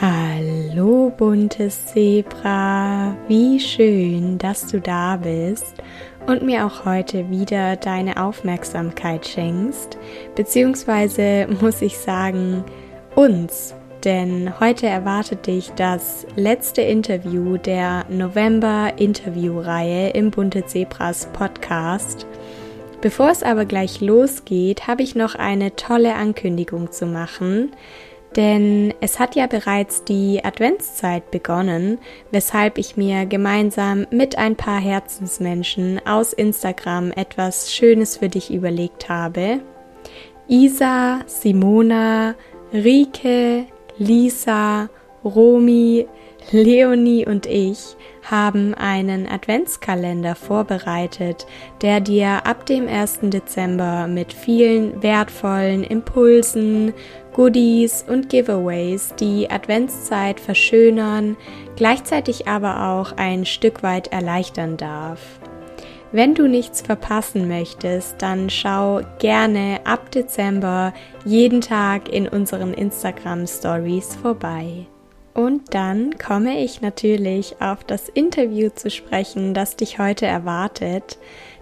Hallo buntes Zebra, wie schön, dass du da bist und mir auch heute wieder deine Aufmerksamkeit schenkst, beziehungsweise muss ich sagen, uns, denn heute erwartet dich das letzte Interview der November-Interviewreihe im Bunte Zebras Podcast. Bevor es aber gleich losgeht, habe ich noch eine tolle Ankündigung zu machen. Denn es hat ja bereits die Adventszeit begonnen, weshalb ich mir gemeinsam mit ein paar Herzensmenschen aus Instagram etwas Schönes für dich überlegt habe. Isa, Simona, Rike, Lisa, Romi, Leonie und ich haben einen Adventskalender vorbereitet, der dir ab dem 1. Dezember mit vielen wertvollen Impulsen, Goodies und Giveaways die Adventszeit verschönern, gleichzeitig aber auch ein Stück weit erleichtern darf. Wenn du nichts verpassen möchtest, dann schau gerne ab Dezember jeden Tag in unseren Instagram Stories vorbei. Und dann komme ich natürlich auf das Interview zu sprechen, das dich heute erwartet.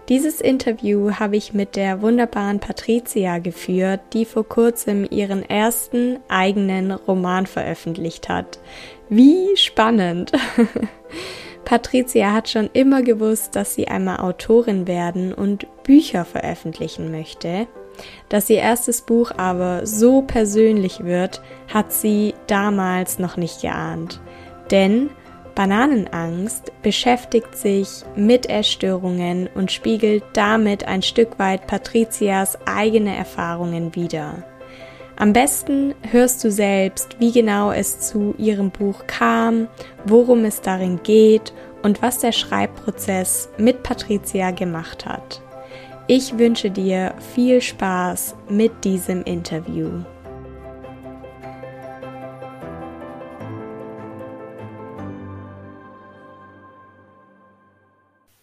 Dieses Interview habe ich mit der wunderbaren Patricia geführt, die vor kurzem ihren ersten eigenen Roman veröffentlicht hat. Wie spannend! Patricia hat schon immer gewusst, dass sie einmal Autorin werden und Bücher veröffentlichen möchte. Dass ihr erstes Buch aber so persönlich wird, hat sie damals noch nicht geahnt. Denn Bananenangst beschäftigt sich mit Essstörungen und spiegelt damit ein Stück weit Patrizias eigene Erfahrungen wider. Am besten hörst du selbst, wie genau es zu ihrem Buch kam, worum es darin geht und was der Schreibprozess mit Patricia gemacht hat. Ich wünsche dir viel Spaß mit diesem Interview.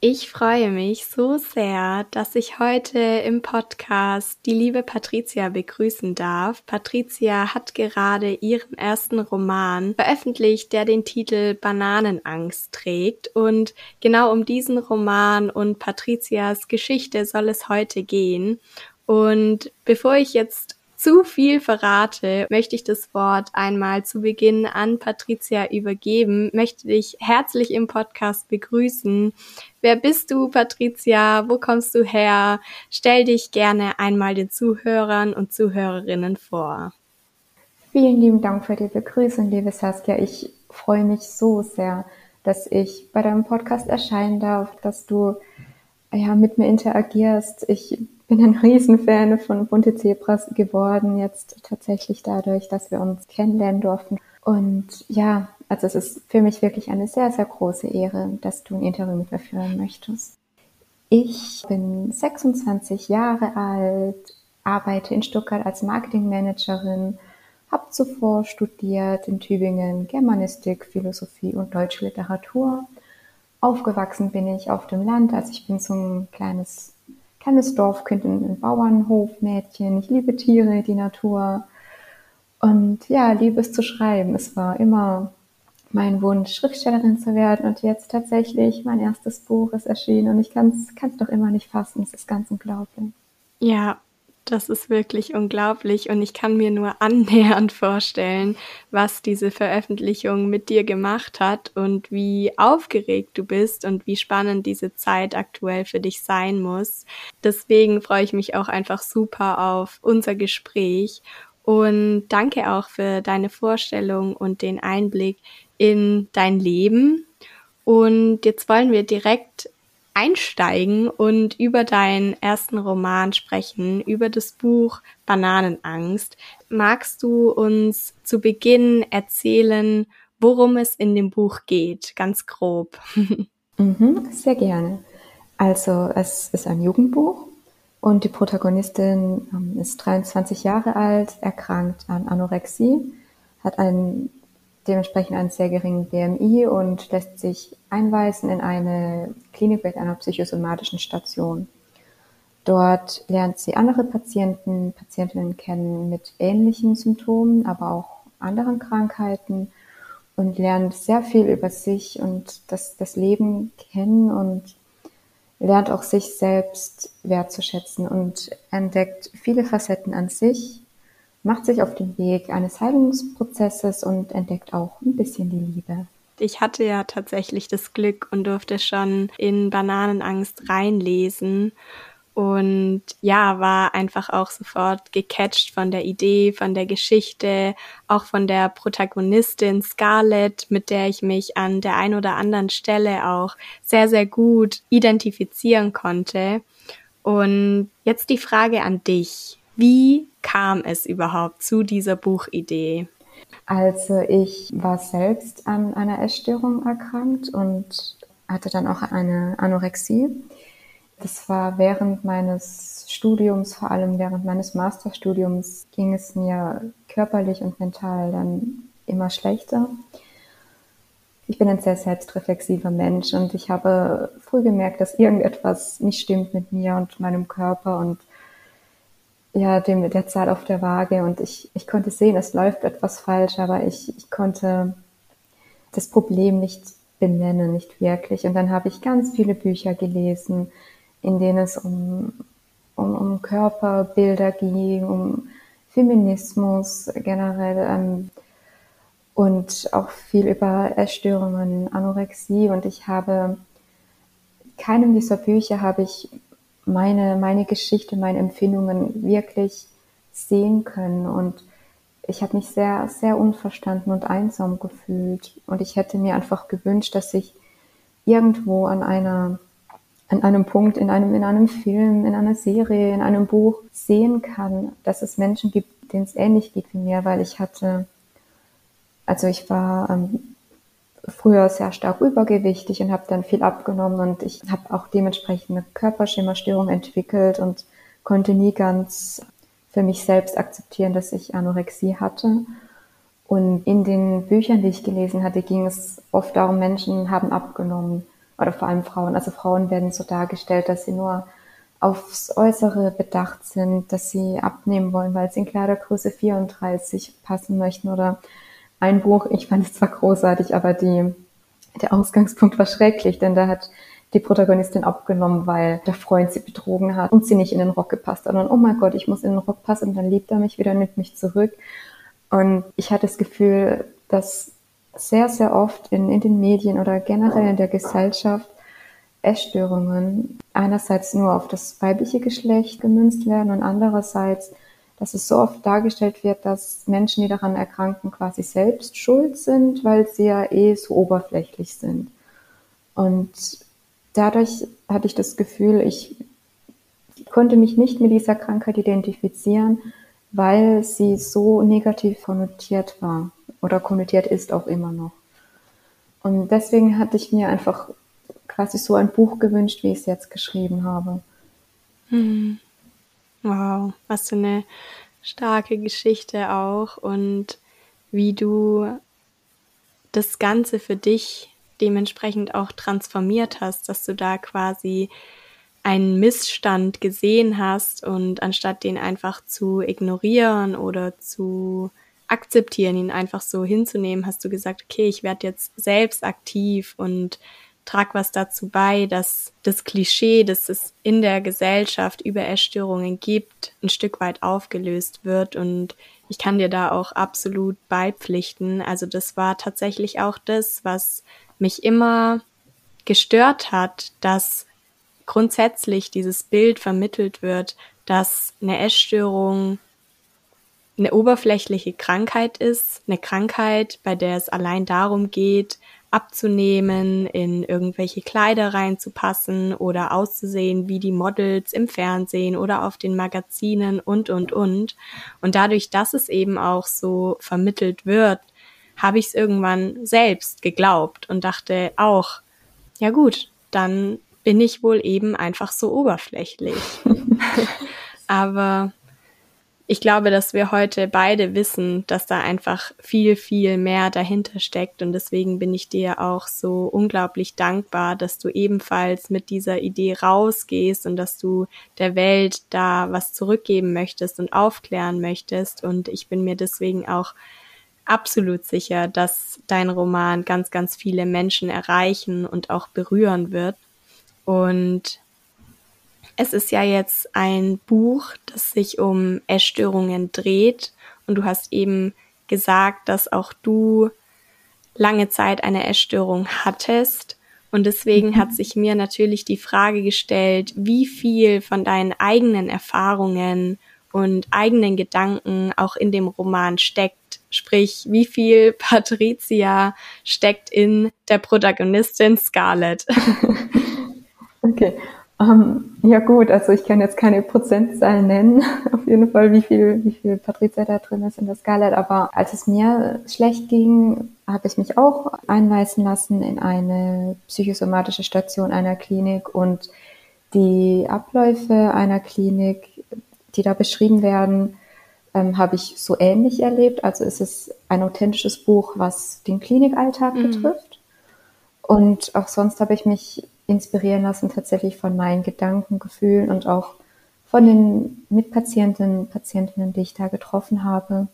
Ich freue mich so sehr, dass ich heute im Podcast die liebe Patricia begrüßen darf. Patricia hat gerade ihren ersten Roman veröffentlicht, der den Titel Bananenangst trägt. Und genau um diesen Roman und Patricias Geschichte soll es heute gehen. Und bevor ich jetzt zu viel verrate, möchte ich das Wort einmal zu Beginn an Patricia übergeben, möchte dich herzlich im Podcast begrüßen. Wer bist du, Patricia? Wo kommst du her? Stell dich gerne einmal den Zuhörern und Zuhörerinnen vor. Vielen lieben Dank für die Begrüßung, liebe Saskia. Ich freue mich so sehr, dass ich bei deinem Podcast erscheinen darf, dass du ja, mit mir interagierst. Ich bin ein Riesenfan von Bunte Zebras geworden, jetzt tatsächlich dadurch, dass wir uns kennenlernen durften. Und ja, also es ist für mich wirklich eine sehr, sehr große Ehre, dass du ein Interview mit mir führen möchtest. Ich bin 26 Jahre alt, arbeite in Stuttgart als Marketingmanagerin, habe zuvor studiert in Tübingen Germanistik, Philosophie und deutsche Literatur. Aufgewachsen bin ich auf dem Land, also ich bin so ein kleines kleines Dorfkind, ein Bauernhofmädchen. Ich liebe Tiere, die Natur und ja, liebe es zu schreiben. Es war immer mein Wunsch, Schriftstellerin zu werden und jetzt tatsächlich mein erstes Buch ist erschienen und ich kann es doch immer nicht fassen. Es ist ganz unglaublich. Ja, das ist wirklich unglaublich und ich kann mir nur annähernd vorstellen, was diese Veröffentlichung mit dir gemacht hat und wie aufgeregt du bist und wie spannend diese Zeit aktuell für dich sein muss. Deswegen freue ich mich auch einfach super auf unser Gespräch und danke auch für deine Vorstellung und den Einblick in dein Leben. Und jetzt wollen wir direkt einsteigen und über deinen ersten Roman sprechen, über das Buch Bananenangst. Magst du uns zu Beginn erzählen, worum es in dem Buch geht, ganz grob? Mhm, sehr gerne. Also es ist ein Jugendbuch und die Protagonistin ähm, ist 23 Jahre alt, erkrankt an Anorexie, hat einen dementsprechend einen sehr geringen BMI und lässt sich einweisen in eine Klinik mit einer psychosomatischen Station. Dort lernt sie andere Patienten, Patientinnen kennen mit ähnlichen Symptomen, aber auch anderen Krankheiten und lernt sehr viel über sich und das, das Leben kennen und lernt auch sich selbst wertzuschätzen und entdeckt viele Facetten an sich, macht sich auf den Weg eines Heilungsprozesses und entdeckt auch ein bisschen die Liebe. Ich hatte ja tatsächlich das Glück und durfte schon in Bananenangst reinlesen und ja, war einfach auch sofort gecatcht von der Idee, von der Geschichte, auch von der Protagonistin Scarlett, mit der ich mich an der ein oder anderen Stelle auch sehr, sehr gut identifizieren konnte. Und jetzt die Frage an dich. Wie kam es überhaupt zu dieser Buchidee? Also ich war selbst an einer Essstörung erkrankt und hatte dann auch eine Anorexie. Das war während meines Studiums, vor allem während meines Masterstudiums, ging es mir körperlich und mental dann immer schlechter. Ich bin ein sehr selbstreflexiver Mensch und ich habe früh gemerkt, dass irgendetwas nicht stimmt mit mir und meinem Körper und ja, dem, der Zahl auf der Waage und ich, ich konnte sehen, es läuft etwas falsch, aber ich, ich konnte das Problem nicht benennen, nicht wirklich. Und dann habe ich ganz viele Bücher gelesen, in denen es um, um, um Körperbilder ging, um Feminismus generell ähm, und auch viel über Essstörungen, Anorexie. Und ich habe keinem dieser Bücher habe ich meine, meine Geschichte, meine Empfindungen wirklich sehen können. Und ich habe mich sehr, sehr unverstanden und einsam gefühlt. Und ich hätte mir einfach gewünscht, dass ich irgendwo an einer, an einem Punkt in einem, in einem Film, in einer Serie, in einem Buch sehen kann, dass es Menschen gibt, denen es ähnlich geht wie mir, weil ich hatte, also ich war ähm, früher sehr stark übergewichtig und habe dann viel abgenommen und ich habe auch dementsprechend eine Körperschemastörung entwickelt und konnte nie ganz für mich selbst akzeptieren, dass ich Anorexie hatte. Und in den Büchern, die ich gelesen hatte, ging es oft darum, Menschen haben abgenommen oder vor allem Frauen. Also Frauen werden so dargestellt, dass sie nur aufs Äußere bedacht sind, dass sie abnehmen wollen, weil sie in Kleidergröße 34 passen möchten oder ein Buch, ich fand es zwar großartig, aber die, der Ausgangspunkt war schrecklich, denn da hat die Protagonistin abgenommen, weil der Freund sie betrogen hat und sie nicht in den Rock gepasst hat. Und oh mein Gott, ich muss in den Rock passen dann liebt er mich wieder, nimmt mich zurück. Und ich hatte das Gefühl, dass sehr, sehr oft in, in den Medien oder generell in der Gesellschaft Essstörungen einerseits nur auf das weibliche Geschlecht gemünzt werden und andererseits dass es so oft dargestellt wird, dass Menschen, die daran erkranken, quasi selbst schuld sind, weil sie ja eh so oberflächlich sind. Und dadurch hatte ich das Gefühl, ich konnte mich nicht mit dieser Krankheit identifizieren, weil sie so negativ konnotiert war oder konnotiert ist auch immer noch. Und deswegen hatte ich mir einfach quasi so ein Buch gewünscht, wie ich es jetzt geschrieben habe. Hm. Wow, was für eine starke Geschichte auch. Und wie du das Ganze für dich dementsprechend auch transformiert hast, dass du da quasi einen Missstand gesehen hast und anstatt den einfach zu ignorieren oder zu akzeptieren, ihn einfach so hinzunehmen, hast du gesagt, okay, ich werde jetzt selbst aktiv und trag was dazu bei, dass das Klischee, das es in der Gesellschaft über Essstörungen gibt, ein Stück weit aufgelöst wird. Und ich kann dir da auch absolut beipflichten. Also das war tatsächlich auch das, was mich immer gestört hat, dass grundsätzlich dieses Bild vermittelt wird, dass eine Essstörung eine oberflächliche Krankheit ist, eine Krankheit, bei der es allein darum geht, abzunehmen, in irgendwelche Kleider reinzupassen oder auszusehen wie die Models im Fernsehen oder auf den Magazinen und, und, und. Und dadurch, dass es eben auch so vermittelt wird, habe ich es irgendwann selbst geglaubt und dachte auch, ja gut, dann bin ich wohl eben einfach so oberflächlich. Aber ich glaube, dass wir heute beide wissen, dass da einfach viel, viel mehr dahinter steckt. Und deswegen bin ich dir auch so unglaublich dankbar, dass du ebenfalls mit dieser Idee rausgehst und dass du der Welt da was zurückgeben möchtest und aufklären möchtest. Und ich bin mir deswegen auch absolut sicher, dass dein Roman ganz, ganz viele Menschen erreichen und auch berühren wird. Und es ist ja jetzt ein Buch, das sich um Essstörungen dreht. Und du hast eben gesagt, dass auch du lange Zeit eine Essstörung hattest. Und deswegen mhm. hat sich mir natürlich die Frage gestellt, wie viel von deinen eigenen Erfahrungen und eigenen Gedanken auch in dem Roman steckt. Sprich, wie viel Patricia steckt in der Protagonistin Scarlett? Okay, ähm, ja gut, also ich kann jetzt keine Prozentzahl nennen, auf jeden Fall, wie viel, wie viel Patrizia da drin ist in der Scarlett. Aber als es mir schlecht ging, habe ich mich auch einweisen lassen in eine psychosomatische Station einer Klinik und die Abläufe einer Klinik, die da beschrieben werden, ähm, habe ich so ähnlich erlebt. Also es ist ein authentisches Buch, was den Klinikalltag mhm. betrifft. Und auch sonst habe ich mich inspirieren lassen, tatsächlich von meinen Gedanken, Gefühlen und auch von den Mitpatienten, Patientinnen, die ich da getroffen habe.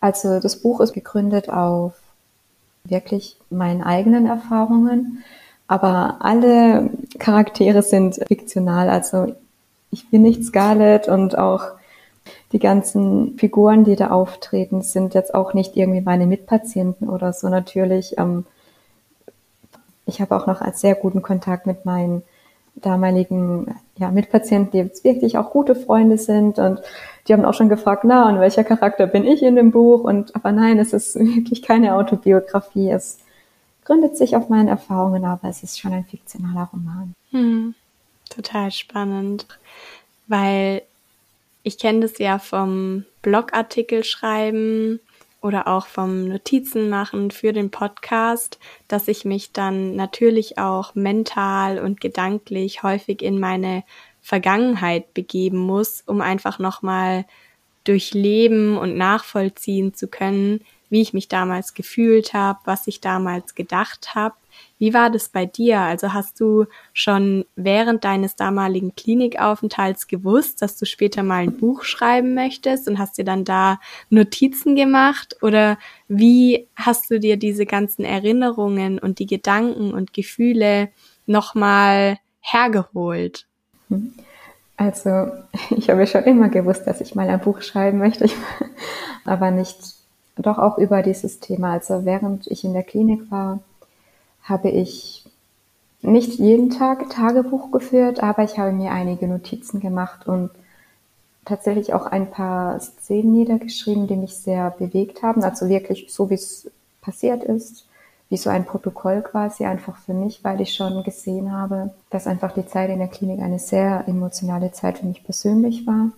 Also das Buch ist gegründet auf wirklich meinen eigenen Erfahrungen, aber alle Charaktere sind fiktional. Also ich bin nicht Scarlett und auch die ganzen Figuren, die da auftreten, sind jetzt auch nicht irgendwie meine Mitpatienten oder so. Natürlich ähm, ich habe auch noch als sehr guten Kontakt mit meinen damaligen ja, Mitpatienten, die jetzt wirklich auch gute Freunde sind und die haben auch schon gefragt, na, und welcher Charakter bin ich in dem Buch? Und aber nein, es ist wirklich keine Autobiografie. Es gründet sich auf meinen Erfahrungen, aber es ist schon ein fiktionaler Roman. Hm, total spannend, weil ich kenne das ja vom Blogartikel schreiben oder auch vom Notizen machen für den Podcast, dass ich mich dann natürlich auch mental und gedanklich häufig in meine Vergangenheit begeben muss, um einfach nochmal durchleben und nachvollziehen zu können, wie ich mich damals gefühlt habe, was ich damals gedacht habe wie war das bei dir? Also hast du schon während deines damaligen Klinikaufenthalts gewusst, dass du später mal ein Buch schreiben möchtest und hast dir dann da Notizen gemacht? Oder wie hast du dir diese ganzen Erinnerungen und die Gedanken und Gefühle nochmal hergeholt? Also ich habe schon immer gewusst, dass ich mal ein Buch schreiben möchte, aber nicht doch auch über dieses Thema. Also während ich in der Klinik war, habe ich nicht jeden Tag Tagebuch geführt, aber ich habe mir einige Notizen gemacht und tatsächlich auch ein paar Szenen niedergeschrieben, die mich sehr bewegt haben. Also wirklich so, wie es passiert ist, wie so ein Protokoll quasi einfach für mich, weil ich schon gesehen habe, dass einfach die Zeit in der Klinik eine sehr emotionale Zeit für mich persönlich war.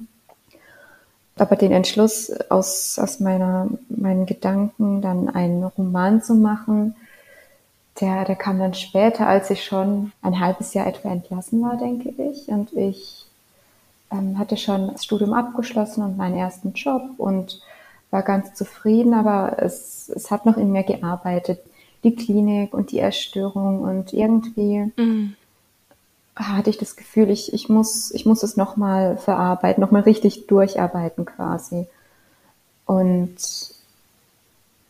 Aber den Entschluss aus, aus meiner, meinen Gedanken dann einen Roman zu machen, der, der kam dann später, als ich schon ein halbes Jahr etwa entlassen war, denke ich. Und ich ähm, hatte schon das Studium abgeschlossen und meinen ersten Job und war ganz zufrieden, aber es, es hat noch in mir gearbeitet. Die Klinik und die Erstörung und irgendwie mhm. hatte ich das Gefühl, ich, ich, muss, ich muss es nochmal verarbeiten, nochmal richtig durcharbeiten quasi. Und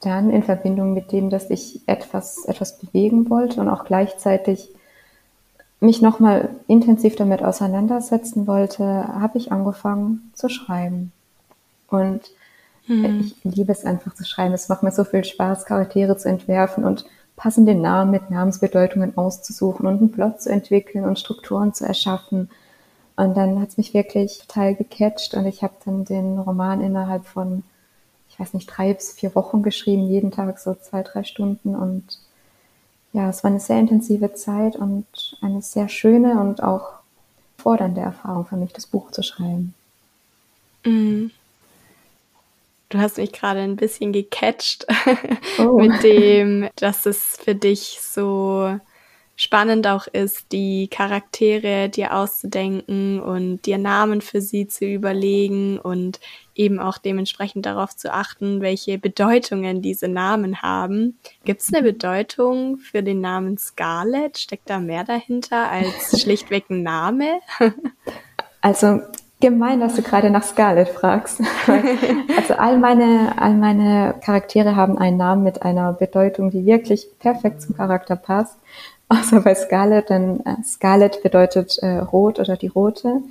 dann in Verbindung mit dem, dass ich etwas, etwas bewegen wollte und auch gleichzeitig mich nochmal intensiv damit auseinandersetzen wollte, habe ich angefangen zu schreiben. Und hm. ich liebe es einfach zu schreiben. Es macht mir so viel Spaß, Charaktere zu entwerfen und passende Namen mit Namensbedeutungen auszusuchen und einen Plot zu entwickeln und Strukturen zu erschaffen. Und dann hat es mich wirklich total gecatcht und ich habe dann den Roman innerhalb von weiß nicht, drei bis vier Wochen geschrieben, jeden Tag so zwei, drei Stunden. Und ja, es war eine sehr intensive Zeit und eine sehr schöne und auch fordernde Erfahrung für mich, das Buch zu schreiben. Mhm. Du hast mich gerade ein bisschen gecatcht oh. mit dem, dass es für dich so spannend auch ist, die Charaktere dir auszudenken und dir Namen für sie zu überlegen und eben auch dementsprechend darauf zu achten, welche Bedeutungen diese Namen haben. Gibt es eine Bedeutung für den Namen Scarlett? Steckt da mehr dahinter als schlichtweg ein Name? also gemein, dass du gerade nach Scarlett fragst. also all meine, all meine Charaktere haben einen Namen mit einer Bedeutung, die wirklich perfekt zum Charakter passt. Außer bei Scarlett, denn äh, Scarlett bedeutet äh, rot oder die rote.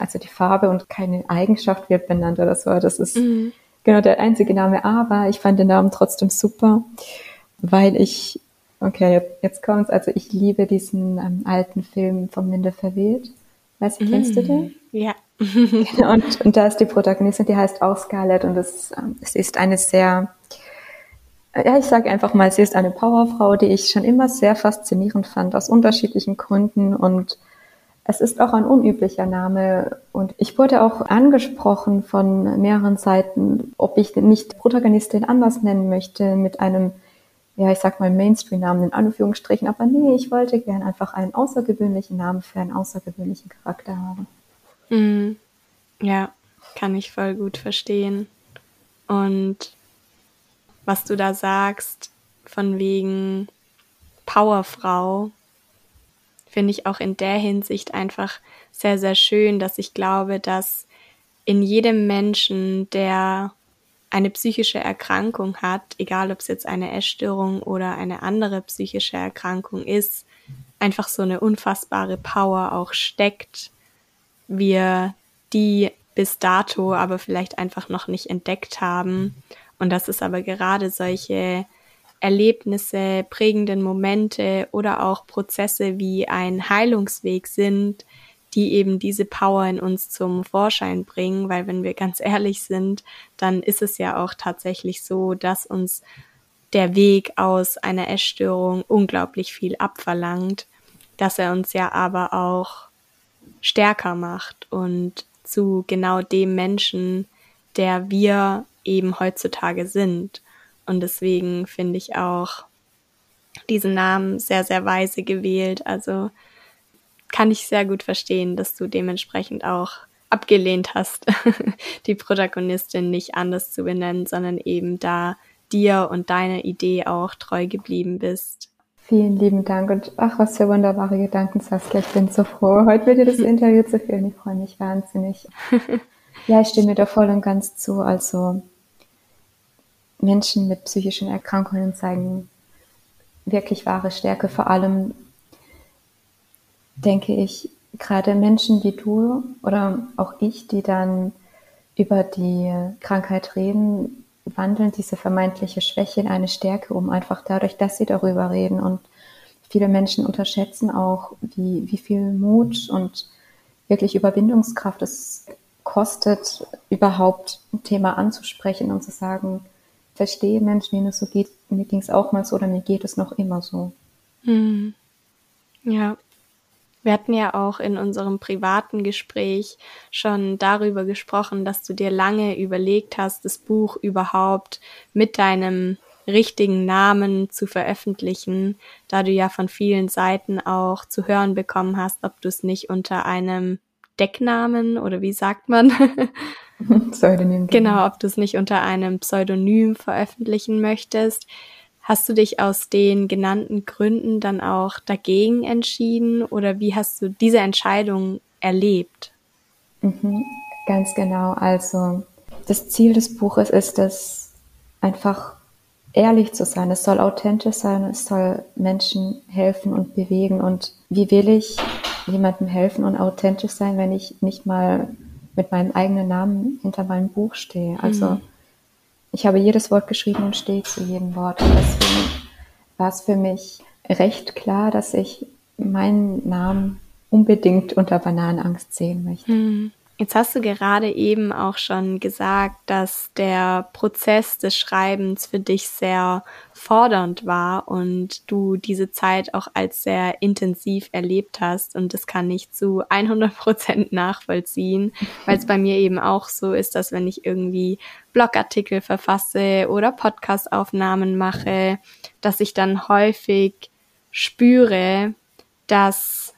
Also die Farbe und keine Eigenschaft wird benannt oder so. Das ist mhm. genau der einzige Name. Aber ich fand den Namen trotzdem super, weil ich, okay, jetzt, kommt's. Also ich liebe diesen ähm, alten Film vom Minde verweht. Weißt du, mhm. kennst du den? Mhm. Ja. und, und da ist die Protagonistin, die heißt auch Scarlett und es, ähm, es ist eine sehr, ja, ich sage einfach mal, sie ist eine Powerfrau, die ich schon immer sehr faszinierend fand, aus unterschiedlichen Gründen und es ist auch ein unüblicher Name und ich wurde auch angesprochen von mehreren Seiten, ob ich nicht Protagonistin anders nennen möchte mit einem, ja, ich sag mal Mainstream-Namen in Anführungsstrichen, aber nee, ich wollte gern einfach einen außergewöhnlichen Namen für einen außergewöhnlichen Charakter haben. Mhm. Ja, kann ich voll gut verstehen. Und was du da sagst, von wegen Powerfrau, finde ich auch in der Hinsicht einfach sehr, sehr schön, dass ich glaube, dass in jedem Menschen, der eine psychische Erkrankung hat, egal ob es jetzt eine Essstörung oder eine andere psychische Erkrankung ist, einfach so eine unfassbare Power auch steckt, wir die bis dato aber vielleicht einfach noch nicht entdeckt haben. Und dass es aber gerade solche Erlebnisse, prägenden Momente oder auch Prozesse wie ein Heilungsweg sind, die eben diese Power in uns zum Vorschein bringen, weil wenn wir ganz ehrlich sind, dann ist es ja auch tatsächlich so, dass uns der Weg aus einer Essstörung unglaublich viel abverlangt, dass er uns ja aber auch stärker macht und zu genau dem Menschen, der wir eben heutzutage sind. Und deswegen finde ich auch diesen Namen sehr, sehr weise gewählt. Also kann ich sehr gut verstehen, dass du dementsprechend auch abgelehnt hast, die Protagonistin nicht anders zu benennen, sondern eben da dir und deiner Idee auch treu geblieben bist. Vielen lieben Dank und ach, was für wunderbare Gedanken, Saskia. Ich bin so froh, heute mit dir das Interview zu führen. Ich freue mich wahnsinnig. ja, ich stehe mir da voll und ganz zu. Also Menschen mit psychischen Erkrankungen zeigen wirklich wahre Stärke. Vor allem denke ich, gerade Menschen wie du oder auch ich, die dann über die Krankheit reden, wandeln diese vermeintliche Schwäche in eine Stärke um, einfach dadurch, dass sie darüber reden. Und viele Menschen unterschätzen auch, wie, wie viel Mut und wirklich Überwindungskraft es kostet, überhaupt ein Thema anzusprechen und zu sagen, verstehe Menschen, denen es so geht, mir ging es auch mal so oder mir geht es noch immer so. Hm. Ja, wir hatten ja auch in unserem privaten Gespräch schon darüber gesprochen, dass du dir lange überlegt hast, das Buch überhaupt mit deinem richtigen Namen zu veröffentlichen, da du ja von vielen Seiten auch zu hören bekommen hast, ob du es nicht unter einem Decknamen oder wie sagt man? Pseudonym. Genau, ob du es nicht unter einem Pseudonym veröffentlichen möchtest. Hast du dich aus den genannten Gründen dann auch dagegen entschieden oder wie hast du diese Entscheidung erlebt? Mhm, ganz genau. Also das Ziel des Buches ist es, einfach ehrlich zu sein. Es soll authentisch sein, es soll Menschen helfen und bewegen. Und wie will ich jemandem helfen und authentisch sein, wenn ich nicht mal mit meinem eigenen Namen hinter meinem Buch stehe? Also mhm ich habe jedes Wort geschrieben und stehe zu jedem Wort. Und deswegen war es für mich recht klar, dass ich meinen Namen unbedingt unter Bananenangst sehen möchte. Hm. Jetzt hast du gerade eben auch schon gesagt, dass der Prozess des Schreibens für dich sehr fordernd war und du diese Zeit auch als sehr intensiv erlebt hast. Und das kann ich zu 100 Prozent nachvollziehen, weil es bei mir eben auch so ist, dass wenn ich irgendwie Blogartikel verfasse oder Podcastaufnahmen mache, dass ich dann häufig spüre, dass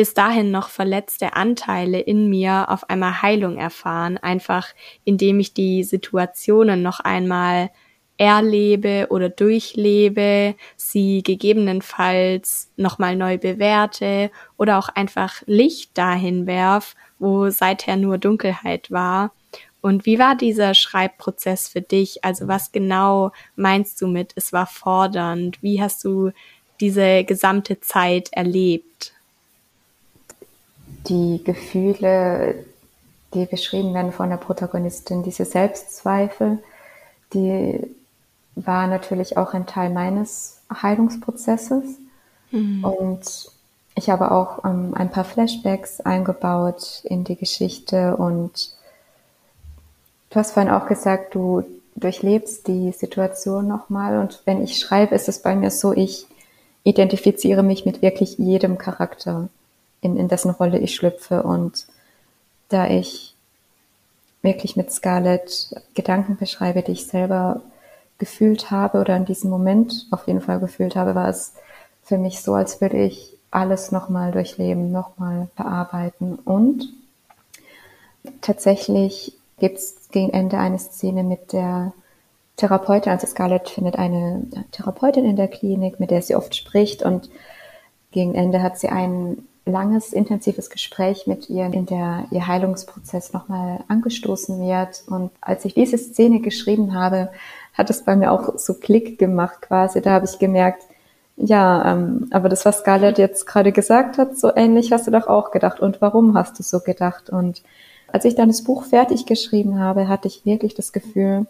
bis dahin noch verletzte Anteile in mir auf einmal Heilung erfahren, einfach indem ich die Situationen noch einmal erlebe oder durchlebe, sie gegebenenfalls nochmal neu bewerte oder auch einfach Licht dahin werf, wo seither nur Dunkelheit war. Und wie war dieser Schreibprozess für dich? Also was genau meinst du mit, es war fordernd? Wie hast du diese gesamte Zeit erlebt? Die Gefühle, die beschrieben werden von der Protagonistin, diese Selbstzweifel, die war natürlich auch ein Teil meines Heilungsprozesses. Mhm. Und ich habe auch ähm, ein paar Flashbacks eingebaut in die Geschichte und du hast vorhin auch gesagt, du durchlebst die Situation nochmal und wenn ich schreibe, ist es bei mir so, ich identifiziere mich mit wirklich jedem Charakter, in, in dessen Rolle ich schlüpfe und da ich wirklich mit Scarlett Gedanken beschreibe, die ich selber gefühlt habe oder in diesem Moment auf jeden Fall gefühlt habe, war es für mich so, als würde ich alles nochmal durchleben, nochmal bearbeiten. Und tatsächlich gibt es gegen Ende eine Szene mit der Therapeutin, also Scarlett findet eine Therapeutin in der Klinik, mit der sie oft spricht und gegen Ende hat sie ein langes, intensives Gespräch mit ihr, in der ihr Heilungsprozess nochmal angestoßen wird. Und als ich diese Szene geschrieben habe, hat es bei mir auch so Klick gemacht quasi. Da habe ich gemerkt, ja, ähm, aber das, was Scarlett jetzt gerade gesagt hat, so ähnlich hast du doch auch gedacht. Und warum hast du so gedacht? Und als ich dann das Buch fertig geschrieben habe, hatte ich wirklich das Gefühl,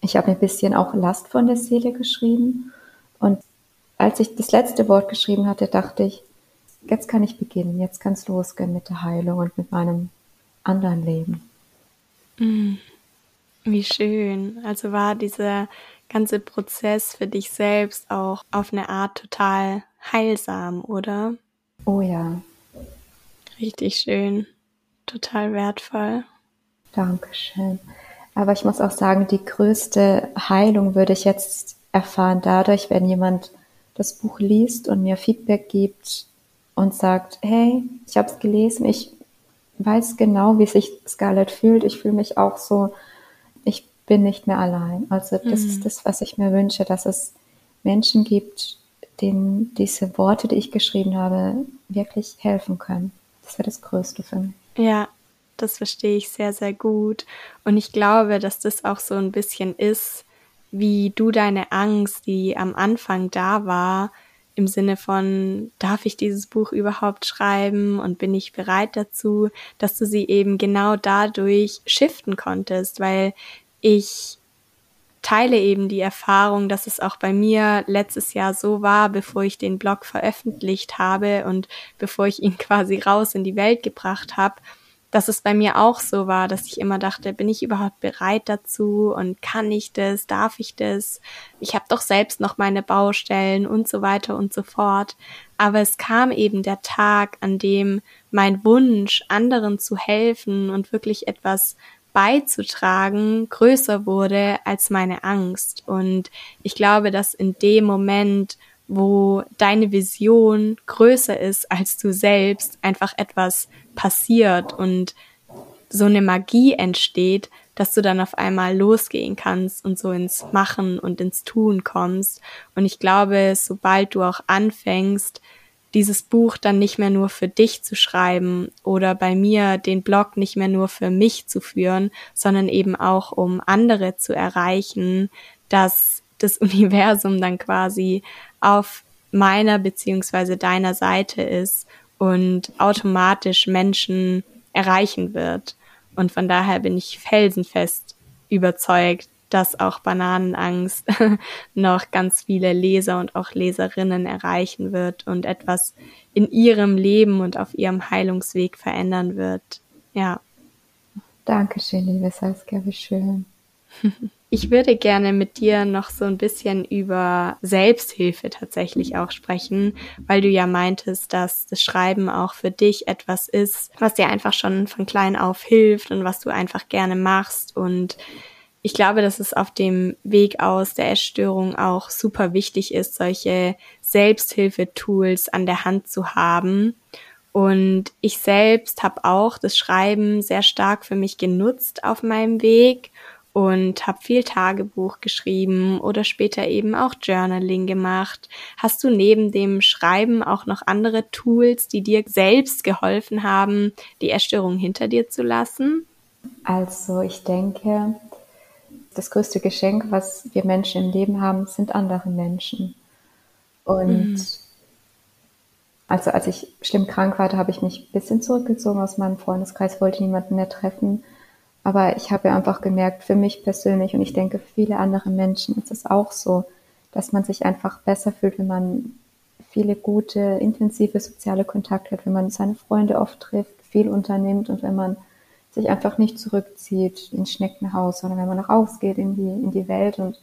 ich habe ein bisschen auch Last von der Seele geschrieben. Und als ich das letzte Wort geschrieben hatte, dachte ich, jetzt kann ich beginnen, jetzt kann es losgehen mit der Heilung und mit meinem anderen Leben. Mm. Wie schön. Also war dieser ganze Prozess für dich selbst auch auf eine Art total heilsam, oder? Oh ja. Richtig schön. Total wertvoll. Dankeschön. Aber ich muss auch sagen, die größte Heilung würde ich jetzt erfahren dadurch, wenn jemand das Buch liest und mir Feedback gibt und sagt, hey, ich habe es gelesen, ich weiß genau, wie sich Scarlett fühlt. Ich fühle mich auch so bin nicht mehr allein. Also das mhm. ist das, was ich mir wünsche, dass es Menschen gibt, denen diese Worte, die ich geschrieben habe, wirklich helfen können. Das wäre das Größte für mich. Ja, das verstehe ich sehr, sehr gut. Und ich glaube, dass das auch so ein bisschen ist, wie du deine Angst, die am Anfang da war, im Sinne von, darf ich dieses Buch überhaupt schreiben und bin ich bereit dazu, dass du sie eben genau dadurch shiften konntest, weil ich teile eben die Erfahrung, dass es auch bei mir letztes Jahr so war, bevor ich den Blog veröffentlicht habe und bevor ich ihn quasi raus in die Welt gebracht habe, dass es bei mir auch so war, dass ich immer dachte, bin ich überhaupt bereit dazu und kann ich das, darf ich das? Ich habe doch selbst noch meine Baustellen und so weiter und so fort. Aber es kam eben der Tag, an dem mein Wunsch, anderen zu helfen und wirklich etwas beizutragen größer wurde als meine Angst. Und ich glaube, dass in dem Moment, wo deine Vision größer ist als du selbst, einfach etwas passiert und so eine Magie entsteht, dass du dann auf einmal losgehen kannst und so ins Machen und ins Tun kommst. Und ich glaube, sobald du auch anfängst, dieses Buch dann nicht mehr nur für dich zu schreiben oder bei mir den Blog nicht mehr nur für mich zu führen, sondern eben auch um andere zu erreichen, dass das Universum dann quasi auf meiner beziehungsweise deiner Seite ist und automatisch Menschen erreichen wird. Und von daher bin ich felsenfest überzeugt, dass auch Bananenangst noch ganz viele Leser und auch Leserinnen erreichen wird und etwas in ihrem Leben und auf ihrem Heilungsweg verändern wird. Ja. Dankeschön, liebe Saskia, wie schön. Ich würde gerne mit dir noch so ein bisschen über Selbsthilfe tatsächlich auch sprechen, weil du ja meintest, dass das Schreiben auch für dich etwas ist, was dir einfach schon von klein auf hilft und was du einfach gerne machst und ich glaube, dass es auf dem Weg aus der Essstörung auch super wichtig ist, solche Selbsthilfetools an der Hand zu haben. Und ich selbst habe auch das Schreiben sehr stark für mich genutzt auf meinem Weg und habe viel Tagebuch geschrieben oder später eben auch Journaling gemacht. Hast du neben dem Schreiben auch noch andere Tools, die dir selbst geholfen haben, die Essstörung hinter dir zu lassen? Also ich denke, das größte Geschenk, was wir Menschen im Leben haben, sind andere Menschen. Und mhm. also als ich schlimm krank war, da habe ich mich ein bisschen zurückgezogen aus meinem Freundeskreis, wollte niemanden mehr treffen. Aber ich habe einfach gemerkt, für mich persönlich und ich denke, für viele andere Menschen ist es auch so, dass man sich einfach besser fühlt, wenn man viele gute, intensive soziale Kontakte hat, wenn man seine Freunde oft trifft, viel unternimmt und wenn man sich einfach nicht zurückzieht ins Schneckenhaus, sondern wenn man auch rausgeht in die, in die Welt und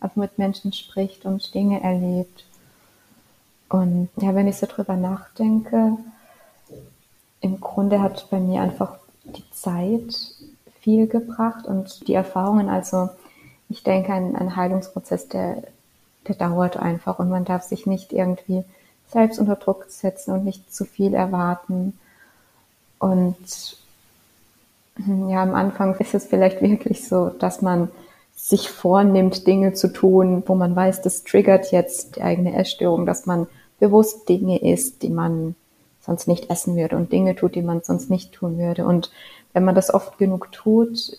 einfach mit Menschen spricht und Dinge erlebt. Und ja, wenn ich so drüber nachdenke, im Grunde hat bei mir einfach die Zeit viel gebracht und die Erfahrungen. Also ich denke, ein, ein Heilungsprozess, der, der dauert einfach und man darf sich nicht irgendwie selbst unter Druck setzen und nicht zu viel erwarten. Und ja, am Anfang ist es vielleicht wirklich so, dass man sich vornimmt, Dinge zu tun, wo man weiß, das triggert jetzt die eigene Essstörung, dass man bewusst Dinge isst, die man sonst nicht essen würde und Dinge tut, die man sonst nicht tun würde. Und wenn man das oft genug tut,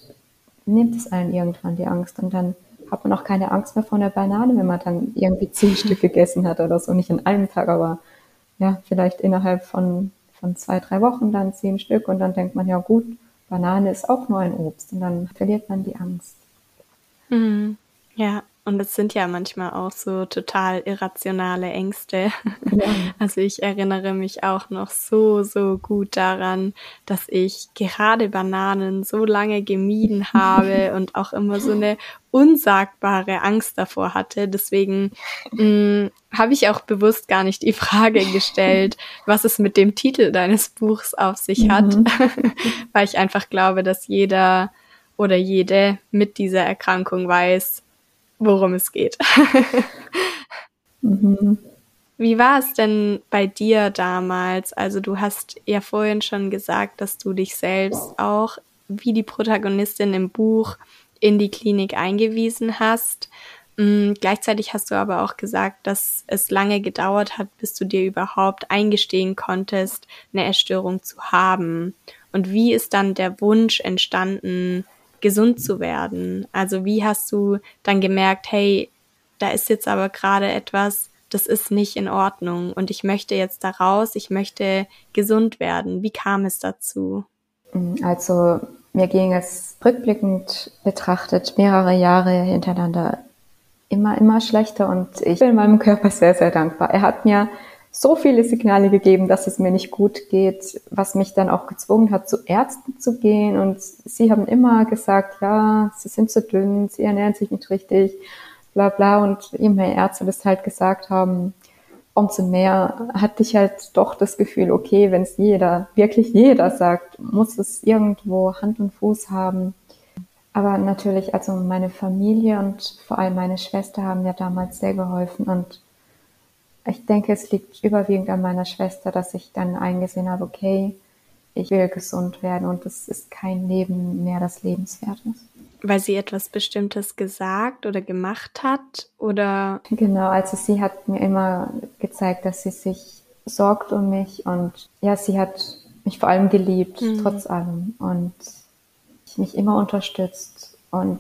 nimmt es einen irgendwann die Angst. Und dann hat man auch keine Angst mehr vor einer Banane, wenn man dann irgendwie zehn Stück gegessen hat oder so, nicht in einem Tag, aber ja, vielleicht innerhalb von, von zwei, drei Wochen dann zehn Stück. Und dann denkt man, ja gut, Banane ist auch nur ein Obst. Und dann verliert man die Angst. Mhm. Ja, und es sind ja manchmal auch so total irrationale Ängste. Ja. Also ich erinnere mich auch noch so, so gut daran, dass ich gerade Bananen so lange gemieden habe und auch immer so eine unsagbare Angst davor hatte. Deswegen mm, habe ich auch bewusst gar nicht die Frage gestellt, was es mit dem Titel deines Buchs auf sich hat, mhm. weil ich einfach glaube, dass jeder oder jede mit dieser Erkrankung weiß, worum es geht. mhm. Wie war es denn bei dir damals? Also du hast ja vorhin schon gesagt, dass du dich selbst auch wie die Protagonistin im Buch in die Klinik eingewiesen hast. Mhm, gleichzeitig hast du aber auch gesagt, dass es lange gedauert hat, bis du dir überhaupt eingestehen konntest, eine Essstörung zu haben. Und wie ist dann der Wunsch entstanden, gesund zu werden? Also wie hast du dann gemerkt, hey, da ist jetzt aber gerade etwas, das ist nicht in Ordnung und ich möchte jetzt da raus, ich möchte gesund werden. Wie kam es dazu? Also mir ging es rückblickend betrachtet mehrere Jahre hintereinander immer, immer schlechter und ich bin meinem Körper sehr, sehr dankbar. Er hat mir so viele Signale gegeben, dass es mir nicht gut geht, was mich dann auch gezwungen hat, zu Ärzten zu gehen. Und sie haben immer gesagt, ja, sie sind zu dünn, sie ernähren sich nicht richtig, bla bla. Und je mehr Ärzte das halt gesagt haben, umso mehr hatte ich halt doch das Gefühl, okay, wenn es jeder, wirklich jeder sagt, muss es irgendwo Hand und Fuß haben. Aber natürlich, also meine Familie und vor allem meine Schwester haben ja damals sehr geholfen und ich denke, es liegt überwiegend an meiner Schwester, dass ich dann eingesehen habe, okay, ich will gesund werden und es ist kein Leben mehr, das lebenswert ist. Weil sie etwas Bestimmtes gesagt oder gemacht hat oder? Genau, also sie hat mir immer gezeigt, dass sie sich sorgt um mich und ja, sie hat mich vor allem geliebt, mhm. trotz allem und mich immer unterstützt und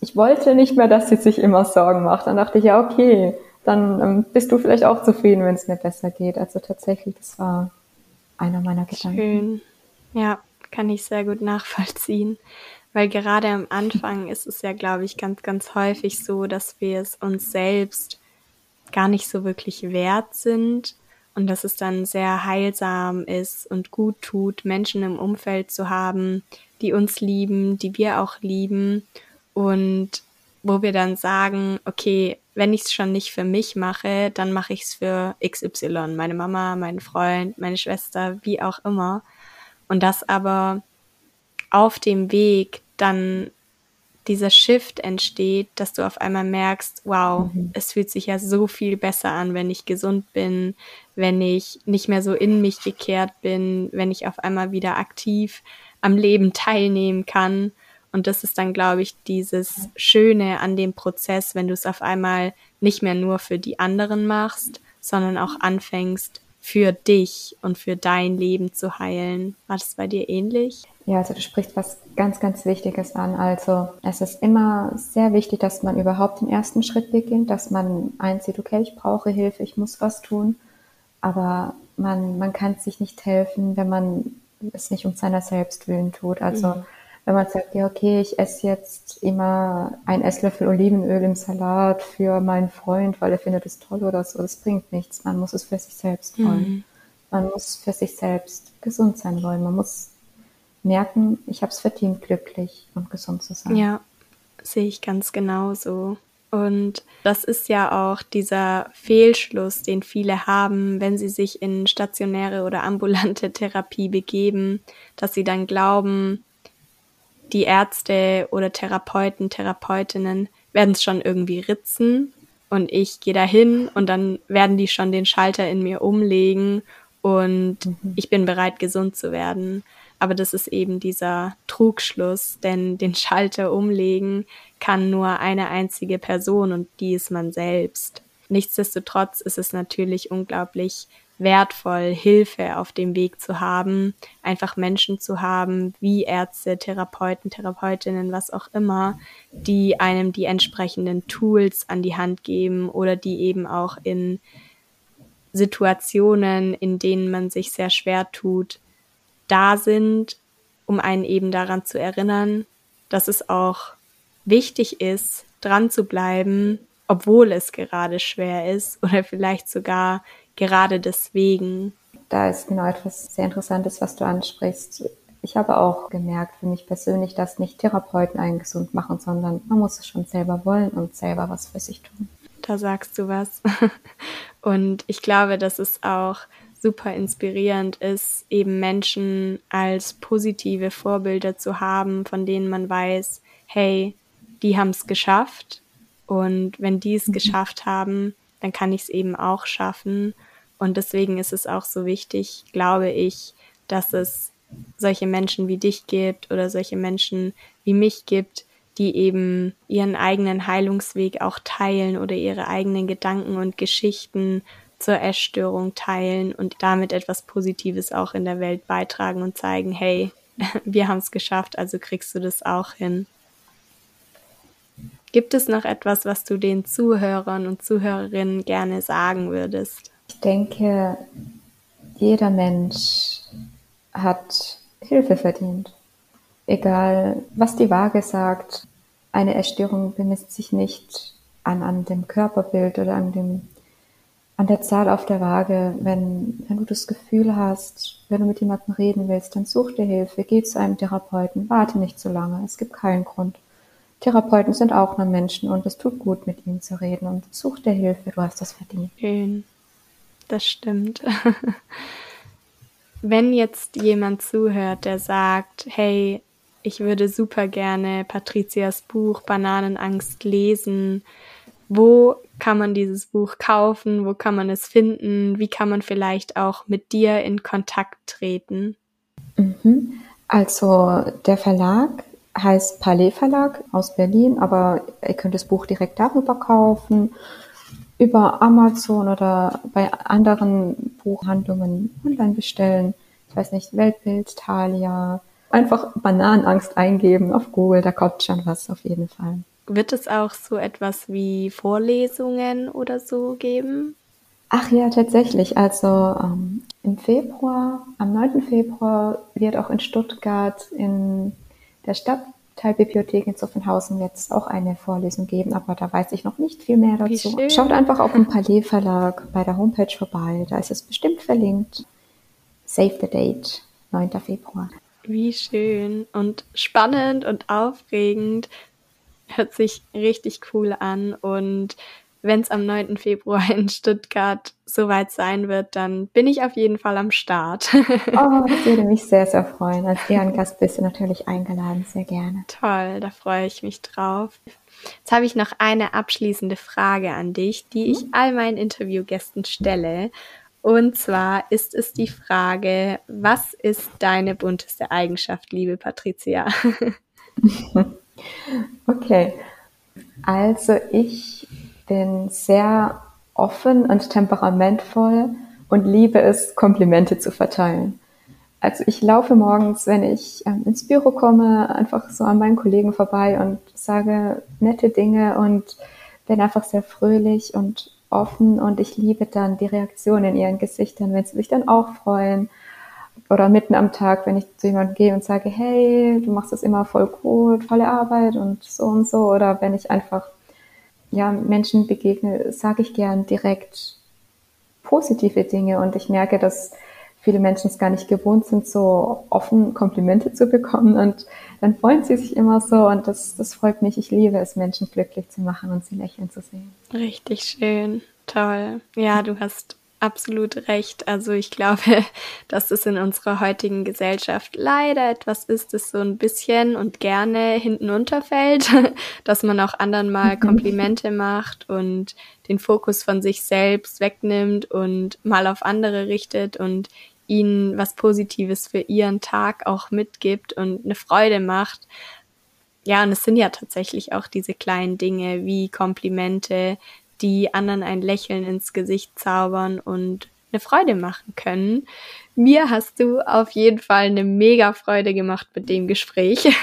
ich wollte nicht mehr, dass sie sich immer Sorgen macht. Dann dachte ich, ja, okay, dann ähm, bist du vielleicht auch zufrieden, wenn es mir besser geht. Also tatsächlich, das war einer meiner Gedanken. Schön. Ja, kann ich sehr gut nachvollziehen. Weil gerade am Anfang ist es ja, glaube ich, ganz, ganz häufig so, dass wir es uns selbst gar nicht so wirklich wert sind und dass es dann sehr heilsam ist und gut tut, Menschen im Umfeld zu haben, die uns lieben, die wir auch lieben und wo wir dann sagen, okay, wenn ich es schon nicht für mich mache, dann mache ich es für XY, meine Mama, meinen Freund, meine Schwester, wie auch immer. Und das aber auf dem Weg dann dieser Shift entsteht, dass du auf einmal merkst, wow, mhm. es fühlt sich ja so viel besser an, wenn ich gesund bin, wenn ich nicht mehr so in mich gekehrt bin, wenn ich auf einmal wieder aktiv am Leben teilnehmen kann Und das ist dann, glaube ich, dieses Schöne an dem Prozess, wenn du es auf einmal nicht mehr nur für die anderen machst, sondern auch anfängst, für dich und für dein Leben zu heilen. War das bei dir ähnlich? Ja, also du sprichst was ganz, ganz Wichtiges an. Also es ist immer sehr wichtig, dass man überhaupt den ersten Schritt beginnt, dass man einsieht, okay, ich brauche Hilfe, ich muss was tun. Aber man, man kann sich nicht helfen, wenn man es nicht um seiner selbst willen tut. Also mhm. Wenn man sagt, ja, okay, ich esse jetzt immer ein Esslöffel Olivenöl im Salat für meinen Freund, weil er findet es toll oder so, das bringt nichts. Man muss es für sich selbst wollen. Mhm. Man muss für sich selbst gesund sein wollen. Man muss merken, ich habe es verdient, glücklich und gesund zu sein. Ja, sehe ich ganz genauso. Und das ist ja auch dieser Fehlschluss, den viele haben, wenn sie sich in stationäre oder ambulante Therapie begeben, dass sie dann glauben, die Ärzte oder Therapeuten, Therapeutinnen werden es schon irgendwie ritzen und ich gehe dahin und dann werden die schon den Schalter in mir umlegen und mhm. ich bin bereit, gesund zu werden. Aber das ist eben dieser Trugschluss, denn den Schalter umlegen kann nur eine einzige Person und die ist man selbst. Nichtsdestotrotz ist es natürlich unglaublich wertvoll, Hilfe auf dem Weg zu haben, einfach Menschen zu haben, wie Ärzte, Therapeuten, Therapeutinnen, was auch immer, die einem die entsprechenden Tools an die Hand geben oder die eben auch in Situationen, in denen man sich sehr schwer tut, da sind, um einen eben daran zu erinnern, dass es auch wichtig ist, dran zu bleiben, obwohl es gerade schwer ist oder vielleicht sogar gerade deswegen. Da ist genau etwas sehr Interessantes, was du ansprichst. Ich habe auch gemerkt für mich persönlich, dass nicht Therapeuten einen gesund machen, sondern man muss es schon selber wollen und selber was für sich tun. Da sagst du was. Und ich glaube, das ist auch super inspirierend ist, eben Menschen als positive Vorbilder zu haben, von denen man weiß, hey, die haben es geschafft und wenn die es mhm. geschafft haben, dann kann ich es eben auch schaffen. Und deswegen ist es auch so wichtig, glaube ich, dass es solche Menschen wie dich gibt oder solche Menschen wie mich gibt, die eben ihren eigenen Heilungsweg auch teilen oder ihre eigenen Gedanken und Geschichten zur Essstörung teilen und damit etwas Positives auch in der Welt beitragen und zeigen, hey, wir haben es geschafft, also kriegst du das auch hin. Gibt es noch etwas, was du den Zuhörern und Zuhörerinnen gerne sagen würdest? Ich denke, jeder Mensch hat Hilfe verdient. Egal, was die Waage sagt, eine Essstörung bemisst sich nicht an, an dem Körperbild oder an dem an der Zahl auf der Waage, wenn, wenn du das Gefühl hast, wenn du mit jemandem reden willst, dann such dir Hilfe, geh zu einem Therapeuten, warte nicht zu lange, es gibt keinen Grund. Therapeuten sind auch nur Menschen und es tut gut, mit ihnen zu reden und such dir Hilfe, du hast das verdient. Schön, das stimmt. wenn jetzt jemand zuhört, der sagt, hey, ich würde super gerne Patrizias Buch Bananenangst lesen, wo kann man dieses Buch kaufen? Wo kann man es finden? Wie kann man vielleicht auch mit dir in Kontakt treten? Mhm. Also der Verlag heißt Palais Verlag aus Berlin, aber ihr könnt das Buch direkt darüber kaufen, über Amazon oder bei anderen Buchhandlungen online bestellen. Ich weiß nicht, Weltbild, Thalia. Einfach Bananenangst eingeben auf Google, da kommt schon was auf jeden Fall. Wird es auch so etwas wie Vorlesungen oder so geben? Ach ja, tatsächlich. Also ähm, im Februar, am 9. Februar wird auch in Stuttgart in der Stadtteilbibliothek in Zuffenhausen jetzt auch eine Vorlesung geben, aber da weiß ich noch nicht viel mehr dazu. Schaut einfach auf dem Palais Verlag bei der Homepage vorbei, da ist es bestimmt verlinkt. Save the date, 9. Februar. Wie schön und spannend und aufregend hört sich richtig cool an und wenn es am 9. Februar in Stuttgart soweit sein wird, dann bin ich auf jeden Fall am Start. oh, das würde mich sehr, sehr freuen. Als Ehrengast bist du natürlich eingeladen, sehr gerne. Toll, da freue ich mich drauf. Jetzt habe ich noch eine abschließende Frage an dich, die ich all meinen Interviewgästen stelle. Und zwar ist es die Frage, was ist deine bunteste Eigenschaft, liebe Patricia? Okay, also ich bin sehr offen und temperamentvoll und liebe es, Komplimente zu verteilen. Also ich laufe morgens, wenn ich ähm, ins Büro komme, einfach so an meinen Kollegen vorbei und sage nette Dinge und bin einfach sehr fröhlich und offen und ich liebe dann die Reaktionen in ihren Gesichtern, wenn sie sich dann auch freuen. Oder mitten am Tag, wenn ich zu jemandem gehe und sage, hey, du machst das immer voll gut, tolle Arbeit und so und so. Oder wenn ich einfach ja, Menschen begegne, sage ich gern direkt positive Dinge und ich merke, dass viele Menschen es gar nicht gewohnt sind, so offen Komplimente zu bekommen und dann freuen sie sich immer so und das, das freut mich. Ich liebe es, Menschen glücklich zu machen und sie lächeln zu sehen. Richtig schön, toll. Ja, du hast absolut recht. Also ich glaube, dass es in unserer heutigen Gesellschaft leider etwas ist, das so ein bisschen und gerne hinten unterfällt, dass man auch anderen mal mhm. Komplimente macht und den Fokus von sich selbst wegnimmt und mal auf andere richtet und ihnen was Positives für ihren Tag auch mitgibt und eine Freude macht. Ja, und es sind ja tatsächlich auch diese kleinen Dinge wie Komplimente, die anderen ein Lächeln ins Gesicht zaubern und eine Freude machen können. Mir hast du auf jeden Fall eine mega Freude gemacht mit dem Gespräch.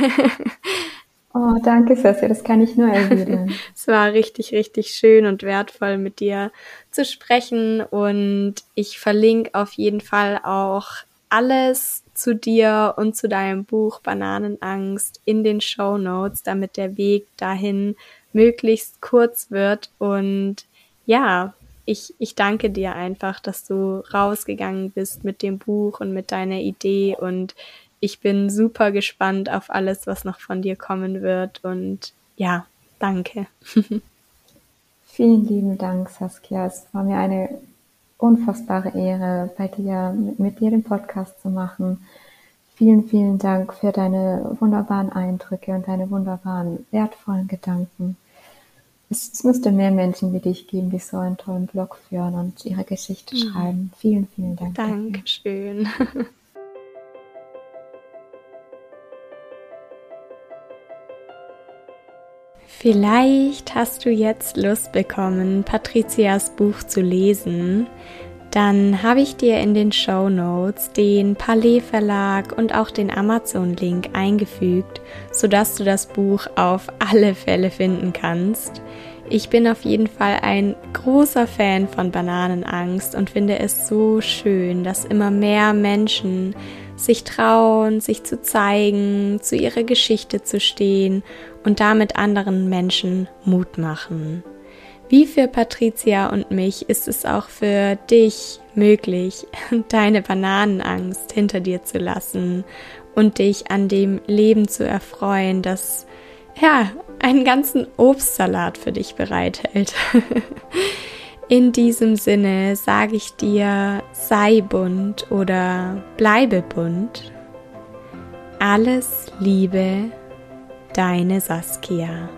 Oh, danke, Sassi, das kann ich nur erwidern. es war richtig, richtig schön und wertvoll mit dir zu sprechen und ich verlinke auf jeden Fall auch alles zu dir und zu deinem Buch Bananenangst in den Show Notes, damit der Weg dahin möglichst kurz wird. Und ja, ich, ich danke dir einfach, dass du rausgegangen bist mit dem Buch und mit deiner Idee. Und ich bin super gespannt auf alles, was noch von dir kommen wird. Und ja, danke. Vielen lieben Dank, Saskia. Es war mir eine unfassbare Ehre, bei dir mit dir den Podcast zu machen. Vielen, vielen Dank für deine wunderbaren Eindrücke und deine wunderbaren, wertvollen Gedanken. Es, es müsste mehr Menschen wie dich geben, die so einen tollen Blog führen und ihre Geschichte mhm. schreiben. Vielen, vielen Dank. Dankeschön. Vielleicht hast du jetzt Lust bekommen, Patrizias Buch zu lesen dann habe ich dir in den Show Notes den Palais Verlag und auch den Amazon Link eingefügt, sodass du das Buch auf alle Fälle finden kannst. Ich bin auf jeden Fall ein großer Fan von Bananenangst und finde es so schön, dass immer mehr Menschen sich trauen, sich zu zeigen, zu ihrer Geschichte zu stehen und damit anderen Menschen Mut machen. Wie für Patricia und mich ist es auch für dich möglich, deine Bananenangst hinter dir zu lassen und dich an dem Leben zu erfreuen, das ja einen ganzen Obstsalat für dich bereithält. In diesem Sinne sage ich dir, sei bunt oder bleibe bunt. Alles Liebe, deine Saskia.